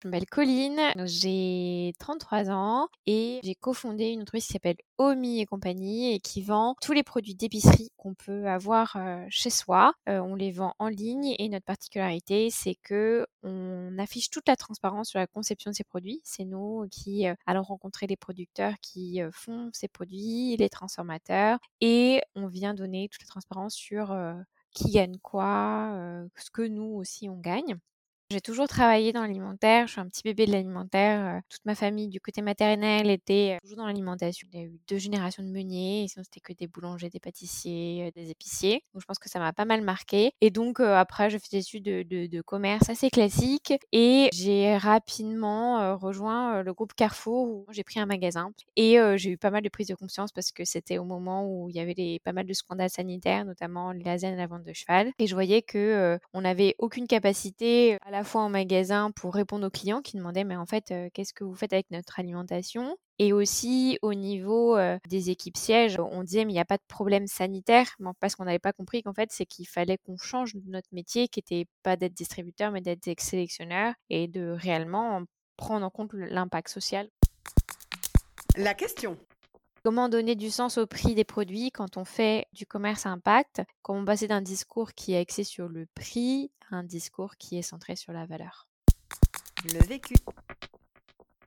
Je m'appelle Colline, j'ai 33 ans et j'ai cofondé une entreprise qui s'appelle Omi et compagnie et qui vend tous les produits d'épicerie qu'on peut avoir chez soi. On les vend en ligne et notre particularité, c'est que on affiche toute la transparence sur la conception de ces produits. C'est nous qui allons rencontrer les producteurs qui font ces produits, les transformateurs et on vient donner toute la transparence sur qui gagne quoi, ce que nous aussi on gagne. J'ai toujours travaillé dans l'alimentaire, je suis un petit bébé de l'alimentaire. toute ma famille du côté maternel était toujours dans l'alimentation. Il y a eu deux générations de meuniers, et sinon c'était que des boulangers, des pâtissiers, des épiciers. Donc je pense que ça m'a pas mal marqué. Et donc après, je fais des études de, commerce assez classiques et j'ai rapidement rejoint le groupe Carrefour où j'ai pris un magasin. Et j'ai eu pas mal de prise de conscience parce que c'était au moment où il y avait pas mal de scandales sanitaires, notamment les et la vente de cheval. Et je voyais que on n'avait aucune capacité à la la fois en magasin pour répondre aux clients qui demandaient mais en fait qu'est-ce que vous faites avec notre alimentation? Et aussi au niveau des équipes sièges, on disait mais il n'y a pas de problème sanitaire, parce qu'on n'avait pas compris qu'en fait c'est qu'il fallait qu'on change notre métier, qui n'était pas d'être distributeur mais d'être sélectionneur et de réellement prendre en compte l'impact social. La question. Comment donner du sens au prix des produits quand on fait du commerce à impact Comment passer d'un discours qui est axé sur le prix à un discours qui est centré sur la valeur Le vécu.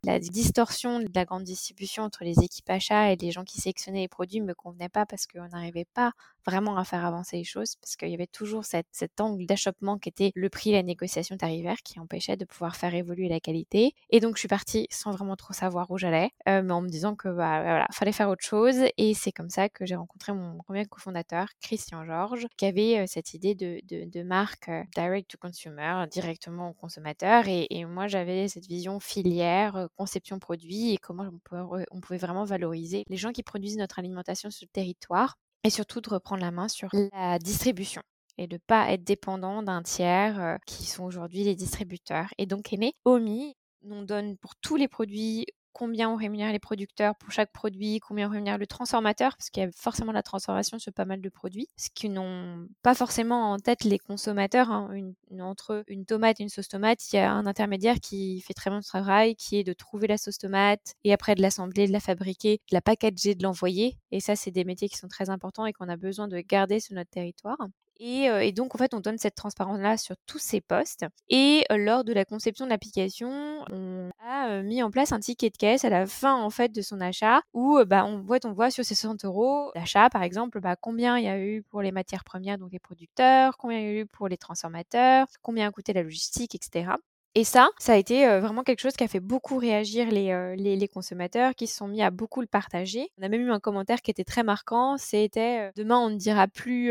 La distorsion de la grande distribution entre les équipes achats et les gens qui sélectionnaient les produits ne me convenait pas parce qu'on n'arrivait pas vraiment à faire avancer les choses parce qu'il y avait toujours cet angle d'achoppement qui était le prix, la négociation tarifaire qui empêchait de pouvoir faire évoluer la qualité. Et donc je suis partie sans vraiment trop savoir où j'allais, euh, mais en me disant que bah, voilà, fallait faire autre chose. Et c'est comme ça que j'ai rencontré mon premier cofondateur, Christian Georges, qui avait euh, cette idée de, marque euh, direct to consumer, directement au consommateur. Et, moi j'avais cette vision filière, conception produit et comment on, on pouvait vraiment valoriser les gens qui produisent notre alimentation sur le territoire et surtout de reprendre la main sur la distribution et de ne pas être dépendant d'un tiers qui sont aujourd'hui les distributeurs. Et donc né OMI. On donne pour tous les produits combien on rémunère les producteurs pour chaque produit, combien on rémunère le transformateur, parce qu'il y a forcément la transformation sur pas mal de produits, ce qui n'ont pas forcément en tête les consommateurs. Hein. entre une tomate et une sauce tomate, il y a un intermédiaire qui fait très bien travail, qui est de trouver la sauce tomate et après de l'assembler, de la fabriquer, de la packager, de l'envoyer. Et ça, c'est des métiers qui sont très importants et qu'on a besoin de garder sur notre territoire. Et, donc, en fait, on donne cette transparence-là sur tous ces postes. Et lors de la conception de l'application, on a mis en place un ticket de caisse à la fin, en fait, de son achat où bah, on, voit, on voit sur ces 60 euros d'achat, par exemple, bah, combien il y a eu pour les matières premières, donc les producteurs, combien il y a eu pour les transformateurs, combien a coûté la logistique, etc. Et ça, ça a été vraiment quelque chose qui a fait beaucoup réagir les, les, consommateurs, qui se sont mis à beaucoup le partager. On a même eu un commentaire qui était très marquant, c'était demain on ne dira plus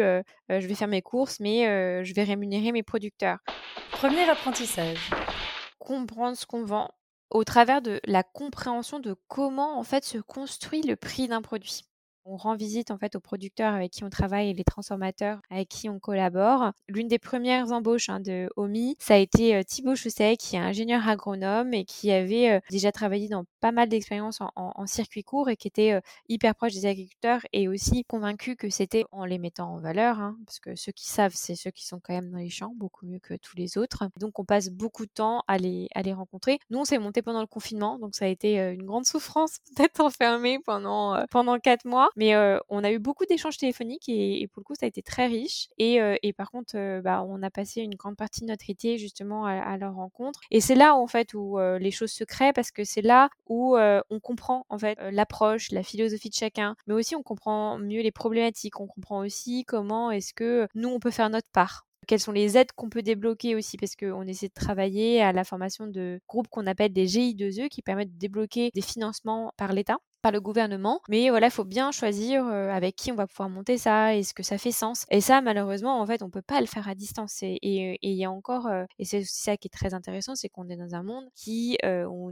je vais faire mes courses, mais je vais rémunérer mes producteurs. Premier apprentissage. Comprendre ce qu'on vend au travers de la compréhension de comment en fait se construit le prix d'un produit. On rend visite en fait aux producteurs avec qui on travaille et les transformateurs avec qui on collabore. L'une des premières embauches hein, de OMI, ça a été euh, Thibaut Chousset, qui est ingénieur agronome et qui avait euh, déjà travaillé dans pas mal d'expériences en, circuit court et qui était euh, hyper proche des agriculteurs et aussi convaincu que c'était en les mettant en valeur, hein, parce que ceux qui savent, c'est ceux qui sont quand même dans les champs, beaucoup mieux que tous les autres. Donc on passe beaucoup de temps à les, à les rencontrer. Nous, on s'est monté pendant le confinement, donc ça a été une grande souffrance d'être enfermé pendant, pendant quatre mois. Mais on a eu beaucoup d'échanges téléphoniques et, pour le coup, ça a été très riche. Et, par contre, bah, on a passé une grande partie de notre été justement à, leur rencontre. Et c'est là en fait où les choses se créent parce que c'est là où on comprend en fait l'approche, la philosophie de chacun, mais aussi on comprend mieux les problématiques. On comprend aussi comment est-ce que nous on peut faire notre part quelles sont les aides qu'on peut débloquer aussi, parce qu'on essaie de travailler à la formation de groupes qu'on appelle des GI2E qui permettent de débloquer des financements par l'État par le gouvernement. Mais voilà, il faut bien choisir avec qui on va pouvoir monter ça, est-ce que ça fait sens. Et ça, malheureusement, en fait, on peut pas le faire à distance. Et il y a encore, et c'est aussi ça qui est très intéressant, c'est qu'on est dans un monde qui,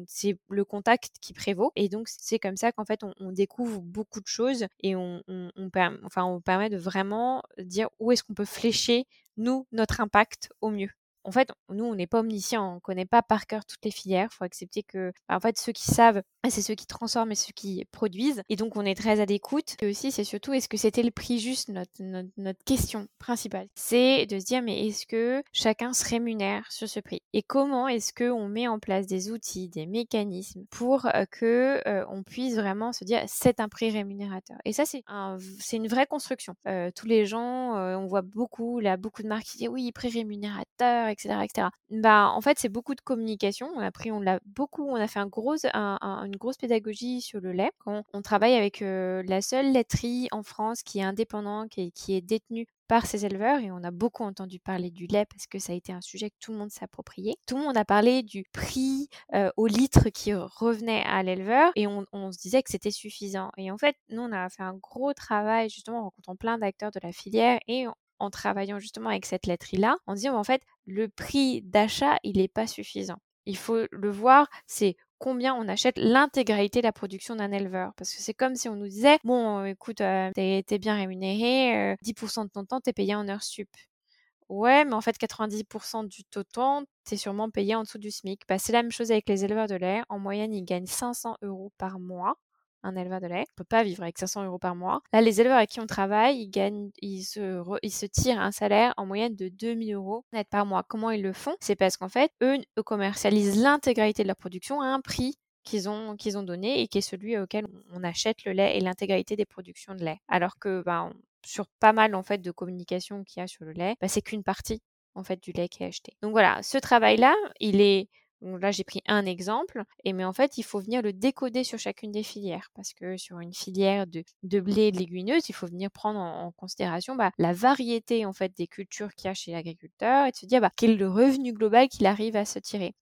c'est le contact qui prévaut. Et donc, c'est comme ça qu'en fait, on, découvre beaucoup de choses et on, enfin, on permet de vraiment dire où est-ce qu'on peut flécher, nous, notre impact au mieux en fait, nous, on n'est pas omniscient, on connaît pas par cœur toutes les filières. Il faut accepter que, bah, en fait, ceux qui savent, c'est ceux qui transforment et ceux qui produisent. Et donc, on est très à l'écoute. Et aussi, c'est surtout, est-ce que c'était le prix juste notre, notre, question principale? C'est de se dire, mais est-ce que chacun se rémunère sur ce prix? Et comment est-ce qu'on met en place des outils, des mécanismes pour euh, que euh, on puisse vraiment se dire, c'est un prix rémunérateur? Et ça, c'est un, une vraie construction. Euh, tous les gens, on voit beaucoup, là, beaucoup de marques qui disent, oui, prix rémunérateur, etc., Bah, en fait, c'est beaucoup de communication. Après, on l'a beaucoup, on a fait une grosse pédagogie sur le lait. On, on travaille avec la seule laiterie en France qui est indépendante, qui qui est détenue par ces éleveurs et on a beaucoup entendu parler du lait parce que ça a été un sujet que tout le monde s'est approprié. Tout le monde a parlé du prix au litre qui revenait à l'éleveur et on, on, se disait que c'était suffisant. Et en fait, nous, on a fait un gros travail justement en rencontrant plein d'acteurs de la filière et en travaillant justement avec cette laiterie-là, en disant en fait, le prix d'achat, il n'est pas suffisant. Il faut le voir, c'est combien on achète l'intégralité de la production d'un éleveur. Parce que c'est comme si on nous disait, bon, écoute, euh, t'es bien rémunéré, 10% euh, de ton temps, t'es payé en heure sup. Ouais, mais en fait, 90% du total, t'es sûrement payé en dessous du SMIC. Bah, c'est la même chose avec les éleveurs de lait. En moyenne, ils gagnent 500 euros par mois un éleveur de lait. On peut pas vivre avec 500 euros par mois. Là, les éleveurs avec qui on travaille, ils gagnent, ils se, ils se tirent un salaire en moyenne de 2000 euros net par mois. Comment ils le font? C'est parce qu'en fait, eux, commercialisent l'intégralité de leur production à un prix qu'ils ont, ont donné et qui est celui auquel on achète le lait et l'intégralité des productions de lait. Alors que bah, sur pas mal en fait de communication qu'il y a sur le lait, bah, c'est qu'une partie en fait du lait qui est acheté. Donc voilà, ce travail-là, il est donc là, j'ai pris un exemple, et mais en fait, il faut venir le décoder sur chacune des filières, parce que sur une filière de, blé et de légumineuses, il faut venir prendre en, considération bah, la variété en fait des cultures qu'il y a chez l'agriculteur, et de se dire bah, quel est le revenu global qu'il arrive à se tirer.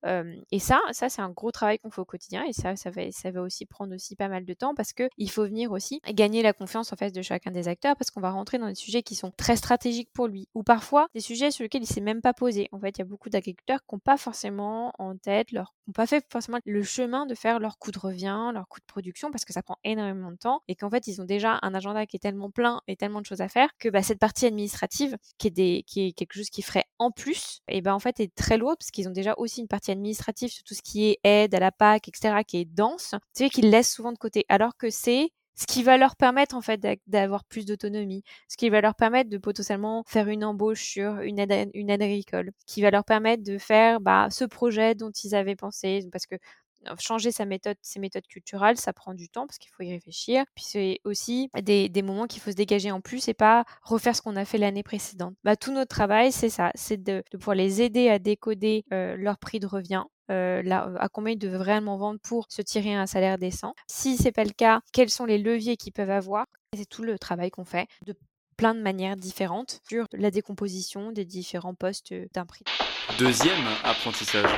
et ça, ça c'est un gros travail qu'on fait au quotidien, et ça, ça va, ça va aussi prendre aussi pas mal de temps, parce que il faut venir aussi gagner la confiance en fait de chacun des acteurs, parce qu'on va rentrer dans des sujets qui sont très stratégiques pour lui, ou parfois des sujets sur lesquels il s'est même pas posé. En fait, il y a beaucoup d'agriculteurs qui n'ont pas forcément en leur n'ont pas fait forcément le chemin de faire leur coût de revient, leur coût de production, parce que ça prend énormément de temps et qu'en fait, ils ont déjà un agenda qui est tellement plein et tellement de choses à faire que bah, cette partie administrative, qui est, des, qui est quelque chose qui ferait en plus, et ben en fait, est très lourde parce qu'ils ont déjà aussi une partie administrative sur tout ce qui est aide à la PAC, etc., qui est dense, sais, qu'ils laissent souvent de côté. Alors que c'est ce qui va leur permettre en fait d'avoir plus d'autonomie, ce qui va leur permettre de potentiellement faire une embauche sur une aide, une aide agricole, qui va leur permettre de faire bah, ce projet dont ils avaient pensé, parce que euh, changer sa méthode, ses méthodes culturelles, ça prend du temps parce qu'il faut y réfléchir. Puis c'est aussi des, moments qu'il faut se dégager en plus et pas refaire ce qu'on a fait l'année précédente. Bah, tout notre travail, c'est ça, c'est de, de, pouvoir les aider à décoder euh, leur prix de revient, euh, là, à combien ils doivent réellement vendre pour se tirer un salaire décent. Si c'est pas le cas, quels sont les leviers qu'ils peuvent avoir? C'est tout le travail qu'on fait de plein de manières différentes sur la décomposition des différents postes d'un prix. Deuxième apprentissage.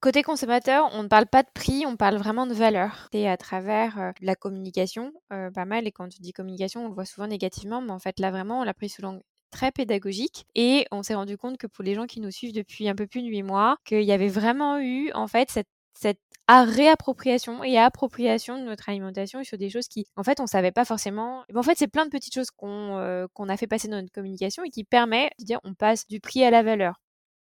Côté consommateur, on ne parle pas de prix, on parle vraiment de valeur. C'est à travers euh, la communication, euh, pas mal, et quand tu dis communication, on le voit souvent négativement, mais en fait là vraiment, on l'a pris sous l'angle très pédagogique et on s'est rendu compte que pour les gens qui nous suivent depuis un peu plus de huit mois, qu'il y avait vraiment eu en fait cette, cette réappropriation et appropriation de notre alimentation sur des choses qui, en fait, on savait pas forcément. en fait, c'est plein de petites choses qu'on euh, qu'on a fait passer dans notre communication et qui permet de dire on passe du prix à la valeur.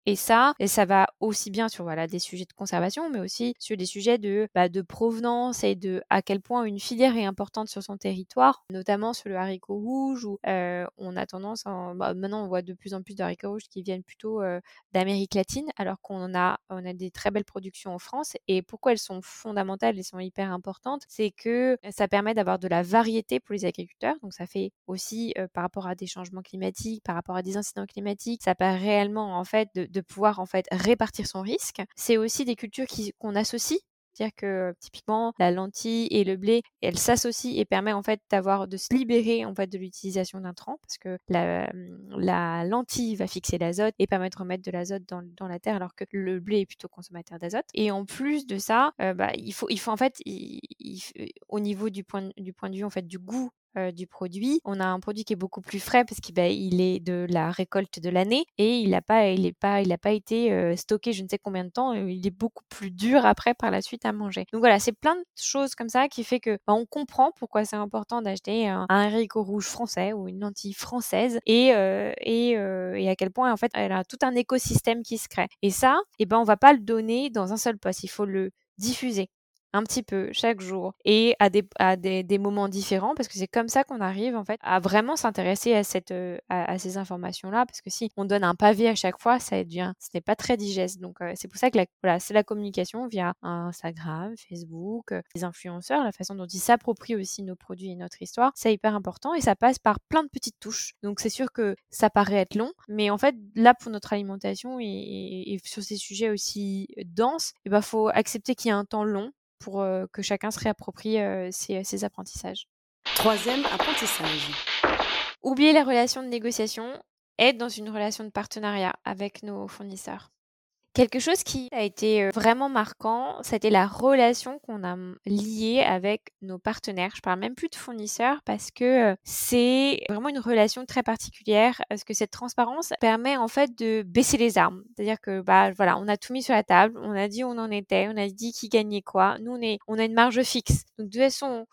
Et ça, et ça va aussi bien sur voilà des sujets de conservation, mais aussi sur des sujets de, bah, de provenance et de à quel point une filière est importante sur son territoire, notamment sur le haricot rouge où euh, on a tendance, bah, maintenant on voit de plus en plus de haricots rouges qui viennent plutôt euh, d'Amérique latine, alors qu'on a on a des très belles productions en France. Et pourquoi elles sont fondamentales et sont hyper importantes, c'est que ça permet d'avoir de la variété pour les agriculteurs. Donc ça fait aussi euh, par rapport à des changements climatiques, par rapport à des incidents climatiques, ça permet réellement en fait de de pouvoir en fait répartir son risque. C'est aussi des cultures qu'on associe C'est-à-dire que typiquement la lentille et le blé, elles s'associent et permettent en fait d'avoir de se libérer en fait de l'utilisation d'intrants parce que la, la lentille va fixer l'azote et permettre de remettre de l'azote dans, dans, la terre alors que le blé est plutôt consommateur d'azote. Et en plus de ça, euh, bah, il faut il faut en fait au niveau du point du point de vue en fait du goût euh, du produit. On a un produit qui est beaucoup plus frais parce qu'il bah, est de la récolte de l'année et il n'a pas, pas, pas été euh, stocké je ne sais combien de temps. Il est beaucoup plus dur après par la suite à manger. Donc voilà, c'est plein de choses comme ça qui fait que bah, on comprend pourquoi c'est important d'acheter un, un, haricot rouge français ou une lentille française euh, et, à quel point en fait elle a tout un écosystème qui se crée. Et ça, et eh ben on va pas le donner dans un seul poste. Il faut le diffuser un petit peu chaque jour et à des, à des, des moments différents parce que c'est comme ça qu'on arrive en fait à vraiment s'intéresser à, cette, euh, à, ces informations-là parce que si on donne un pavé à chaque fois, ça devient, ce n'est pas très digeste. Donc euh, c'est pour ça que la, voilà, c'est la communication via Instagram, Facebook, euh, les influenceurs, la façon dont ils s'approprient aussi nos produits et notre histoire, c'est hyper important et ça passe par plein de petites touches. Donc c'est sûr que ça paraît être long, mais en fait là pour notre alimentation et, et, et sur ces sujets aussi denses, il ben, faut accepter qu'il y a un temps long pour euh, que chacun se réapproprie euh, ses, ses apprentissages. Troisième apprentissage. Oublier la relation de négociation, être dans une relation de partenariat avec nos fournisseurs. Quelque chose qui a été vraiment marquant, c'était la relation qu'on a liée avec nos partenaires. Je parle même plus de fournisseurs parce que c'est vraiment une relation très particulière parce que cette transparence permet en fait de baisser les armes. C'est-à-dire que bah voilà, on a tout mis sur la table, on a dit où on en était, on a dit qui gagnait quoi. Nous on on a une marge fixe. Donc de toute façon,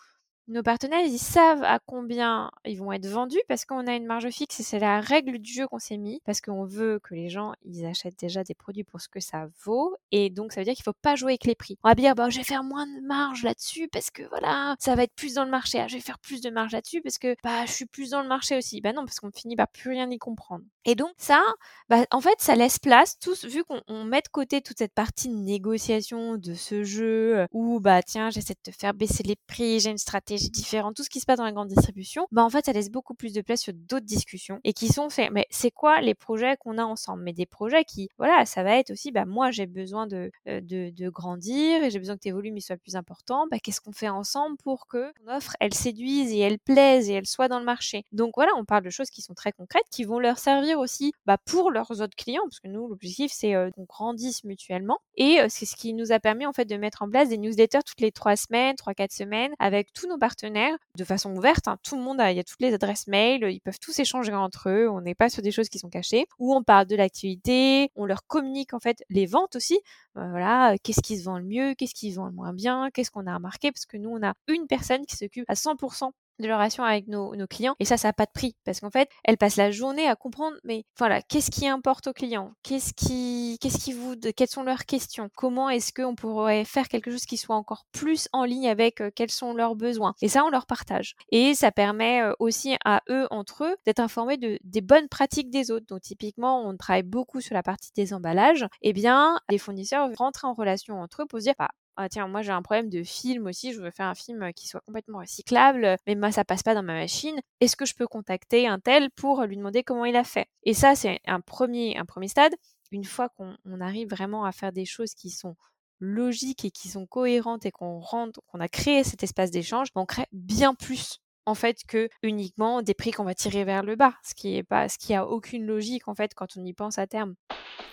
nos partenaires, ils savent à combien ils vont être vendus parce qu'on a une marge fixe et c'est la règle du jeu qu'on s'est mis parce qu'on veut que les gens, ils achètent déjà des produits pour ce que ça vaut et donc ça veut dire qu'il faut pas jouer avec les prix. On va dire, bah, je vais faire moins de marge là-dessus parce que voilà, ça va être plus dans le marché. Ah, je vais faire plus de marge là-dessus parce que bah, je suis plus dans le marché aussi. Bah non, parce qu'on finit par plus rien y comprendre. Et donc ça, bah, en fait, ça laisse place, tous, vu qu'on met de côté toute cette partie de négociation de ce jeu où, bah tiens, j'essaie de te faire baisser les prix, j'ai une stratégie différents, tout ce qui se passe dans la grande distribution, bah en fait ça laisse beaucoup plus de place sur d'autres discussions et qui sont faits. Mais c'est quoi les projets qu'on a ensemble? Mais des projets qui, voilà, ça va être aussi, bah moi j'ai besoin de, euh, de, grandir et j'ai besoin que tes volumes soient plus importants. Bah qu'est-ce qu'on fait ensemble pour que ton offre elle séduise et elle plaise et elle soit dans le marché? Donc voilà, on parle de choses qui sont très concrètes, qui vont leur servir aussi bah, pour leurs autres clients, parce que nous l'objectif c'est qu'on grandisse mutuellement et c'est ce qui nous a permis en fait de mettre en place des newsletters toutes les trois semaines, trois quatre semaines avec tous nos partenaires de façon ouverte. Hein. Tout le monde a, il y a toutes les adresses mail, ils peuvent tous échanger entre eux. On n'est pas sur des choses qui sont cachées. Où on parle de l'activité, on leur communique en fait les ventes aussi. Euh, voilà, qu'est-ce qui se vend le mieux, qu'est-ce qui se vend le moins bien, qu'est-ce qu'on a remarqué? Parce que nous on a une personne qui s'occupe à 100% de la relation avec nos, clients et ça ça n'a pas de prix parce qu'en fait elle passe la journée à comprendre mais voilà qu'est-ce qui importe aux clients? Qu'est-ce qui qu'est-ce qui vous quelles sont leurs questions? Comment est-ce qu'on pourrait faire quelque chose qui soit encore plus en ligne avec quels sont leurs besoins? Et ça on leur partage et ça permet aussi à eux entre eux d'être informés de des bonnes pratiques des autres. Donc typiquement on travaille beaucoup sur la partie des emballages. Et eh bien les fournisseurs rentrent en relation entre eux pour se dire bah, ah tiens, moi j'ai un problème de film aussi, je veux faire un film qui soit complètement recyclable, mais moi ça passe pas dans ma machine. Est-ce que je peux contacter un tel pour lui demander comment il a fait? Et ça, c'est un premier, un premier stade. Une fois qu'on arrive vraiment à faire des choses qui sont logiques et qui sont cohérentes et qu'on rentre, qu'on a créé cet espace d'échange, on crée bien plus en fait que uniquement des prix qu'on va tirer vers le bas, ce qui est aucune logique en fait quand on y pense à terme.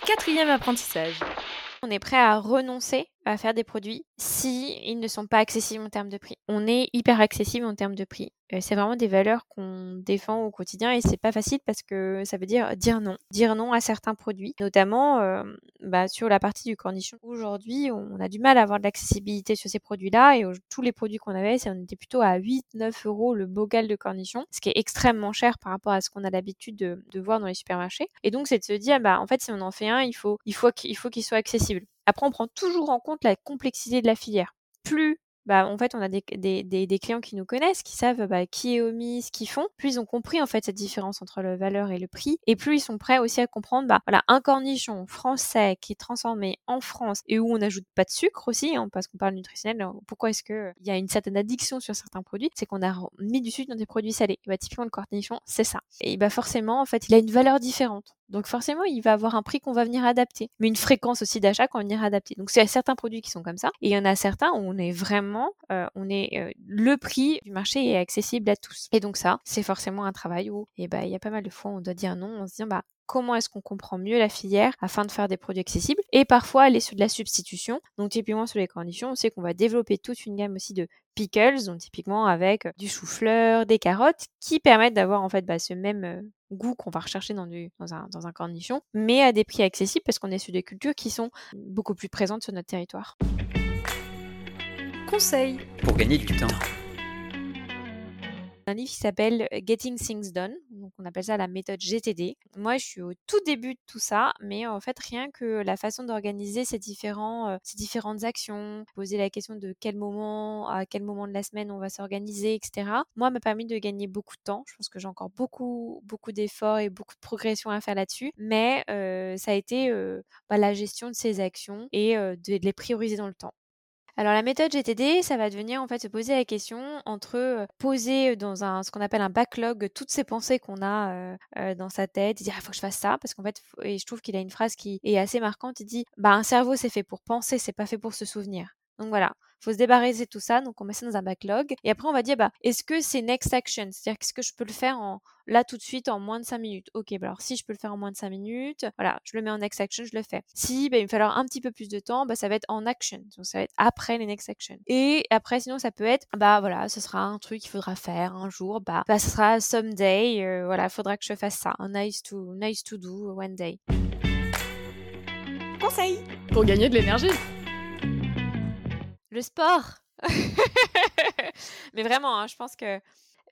Quatrième apprentissage. On est prêt à renoncer à faire des produits si ils ne sont pas accessibles en termes de prix. On est hyper accessible en termes de prix. Euh, c'est vraiment des valeurs qu'on défend au quotidien et c'est pas facile parce que ça veut dire dire non, dire non à certains produits, notamment euh, bah, sur la partie du cornichon. Aujourd'hui, on a du mal à avoir de l'accessibilité sur ces produits-là et tous les produits qu'on avait, on était plutôt à 8-9 euros le bocal de cornichon, ce qui est extrêmement cher par rapport à ce qu'on a l'habitude de, voir dans les supermarchés. Et donc, c'est de se dire, bah en fait, si on en fait un, il faut, il faut qu'il soit accessible. Après, on prend toujours en compte la complexité de la filière. Plus bah, en fait, on a des, clients qui nous connaissent, qui savent bah, qui est omis, ce qu'ils font. Plus ils ont compris en fait cette différence entre la valeur et le prix, et plus ils sont prêts aussi à comprendre, bah voilà, un cornichon français qui est transformé en France et où on n'ajoute pas de sucre aussi, hein, parce qu'on parle nutritionnel. Pourquoi est-ce que il y a une certaine addiction sur certains produits C'est qu'on a mis du sucre dans des produits salés. Et bah typiquement le cornichon, c'est ça. Et bah forcément, en fait, il a une valeur différente. Donc forcément, il va avoir un prix qu'on va venir adapter, mais une fréquence aussi d'achat qu'on va venir adapter. Donc c'est certains produits qui sont comme ça, et il y en a certains où on est vraiment, euh, on est euh, le prix du marché est accessible à tous. Et donc ça, c'est forcément un travail où, eh ben, il y a pas mal de fois, on doit dire non, on se dit bah comment est-ce qu'on comprend mieux la filière afin de faire des produits accessibles et parfois aller sur de la substitution. Donc typiquement sur les conditions, on sait qu'on va développer toute une gamme aussi de pickles, donc typiquement avec du chou-fleur, des carottes, qui permettent d'avoir en fait bah, ce même goût qu'on va rechercher dans, du, dans, un, dans un cornichon, mais à des prix accessibles parce qu'on est sur des cultures qui sont beaucoup plus présentes sur notre territoire. Conseil Pour gagner du temps un livre qui s'appelle Getting Things Done, donc on appelle ça la méthode GTD. Moi, je suis au tout début de tout ça, mais en fait, rien que la façon d'organiser ces, ces différentes actions, poser la question de quel moment, à quel moment de la semaine on va s'organiser, etc. Moi, m'a permis de gagner beaucoup de temps. Je pense que j'ai encore beaucoup, beaucoup d'efforts et beaucoup de progression à faire là-dessus, mais ça a été bah, la gestion de ces actions et de les prioriser dans le temps. Alors la méthode GTD, ça va devenir en fait se poser la question entre poser dans un ce qu'on appelle un backlog toutes ces pensées qu'on a dans sa tête, et dire il faut que je fasse ça parce qu'en fait et je trouve qu'il a une phrase qui est assez marquante, il dit bah un cerveau c'est fait pour penser, c'est pas fait pour se souvenir. Donc voilà, faut se débarrasser de tout ça, donc on met ça dans un backlog. Et après, on va dire, bah, est-ce que c'est next action? C'est-à-dire, qu'est-ce que je peux le faire en, là tout de suite en moins de 5 minutes? Ok, bah alors si je peux le faire en moins de 5 minutes, voilà, je le mets en next action, je le fais. Si bah, il me falloir un petit peu plus de temps, bah, ça va être en action. Donc ça va être après les next action. Et après, sinon, ça peut être, bah voilà, ce sera un truc qu'il faudra faire un jour, bah, bah ce sera someday, euh, voilà, faudra que je fasse ça. Un nice to, nice to do one day. Conseil Pour gagner de l'énergie le sport. Mais vraiment, hein, je pense que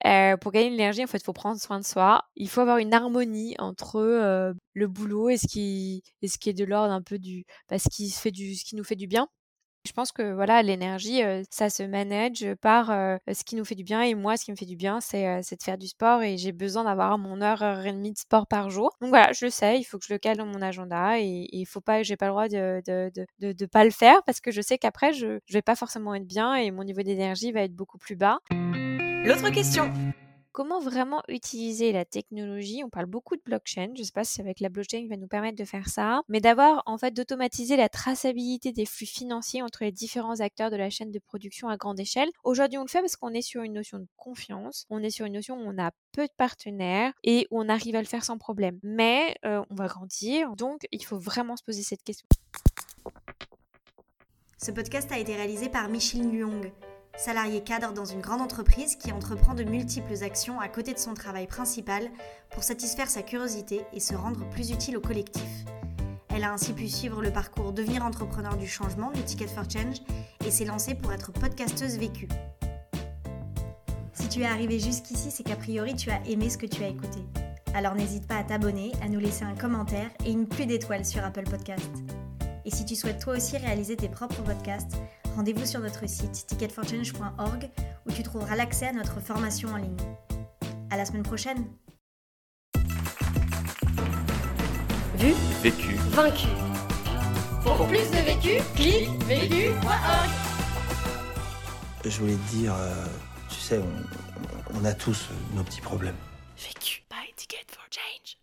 euh, pour gagner de l'énergie, en fait, il faut prendre soin de soi. Il faut avoir une harmonie entre euh, le boulot et ce qui, et ce qui est de l'ordre un peu du, bah, ce qui fait du, ce qui nous fait du bien. Je pense que voilà, l'énergie, ça se manage par ce qui nous fait du bien. Et moi, ce qui me fait du bien, c'est de faire du sport. Et j'ai besoin d'avoir mon heure, heure et demie de sport par jour. Donc voilà, je le sais, il faut que je le cale dans mon agenda. Et il faut pas, j'ai pas le droit de de, de, de, pas le faire parce que je sais qu'après, je, je vais pas forcément être bien et mon niveau d'énergie va être beaucoup plus bas. L'autre question comment vraiment utiliser la technologie? On parle beaucoup de blockchain. Je ne sais pas si avec la blockchain qui va nous permettre de faire ça, mais d'avoir en fait d'automatiser la traçabilité des flux financiers entre les différents acteurs de la chaîne de production à grande échelle. Aujourd'hui, on le fait parce qu'on est sur une notion de confiance. On est sur une notion où on a peu de partenaires et où on arrive à le faire sans problème. Mais euh, on va grandir, donc il faut vraiment se poser cette question. Ce podcast a été réalisé par Michel Luong salarié cadre dans une grande entreprise qui entreprend de multiples actions à côté de son travail principal pour satisfaire sa curiosité et se rendre plus utile au collectif. Elle a ainsi pu suivre le parcours Devenir entrepreneur du changement du Ticket for Change et s'est lancée pour être podcasteuse vécue. Si tu es arrivé jusqu'ici, c'est qu'a priori tu as aimé ce que tu as écouté. Alors n'hésite pas à t'abonner, à nous laisser un commentaire et une pluie d'étoiles sur Apple Podcast. Et si tu souhaites toi aussi réaliser tes propres podcasts, rendez-vous sur notre site ticketforchange.org où tu trouveras l'accès à notre formation en ligne. À la semaine prochaine. Vu, vécu, vaincu. Pour plus de vécu, clique vécu.org. Je voulais te dire, euh, tu sais, on, on a tous nos petits problèmes. Vécu. Buy ticket for change.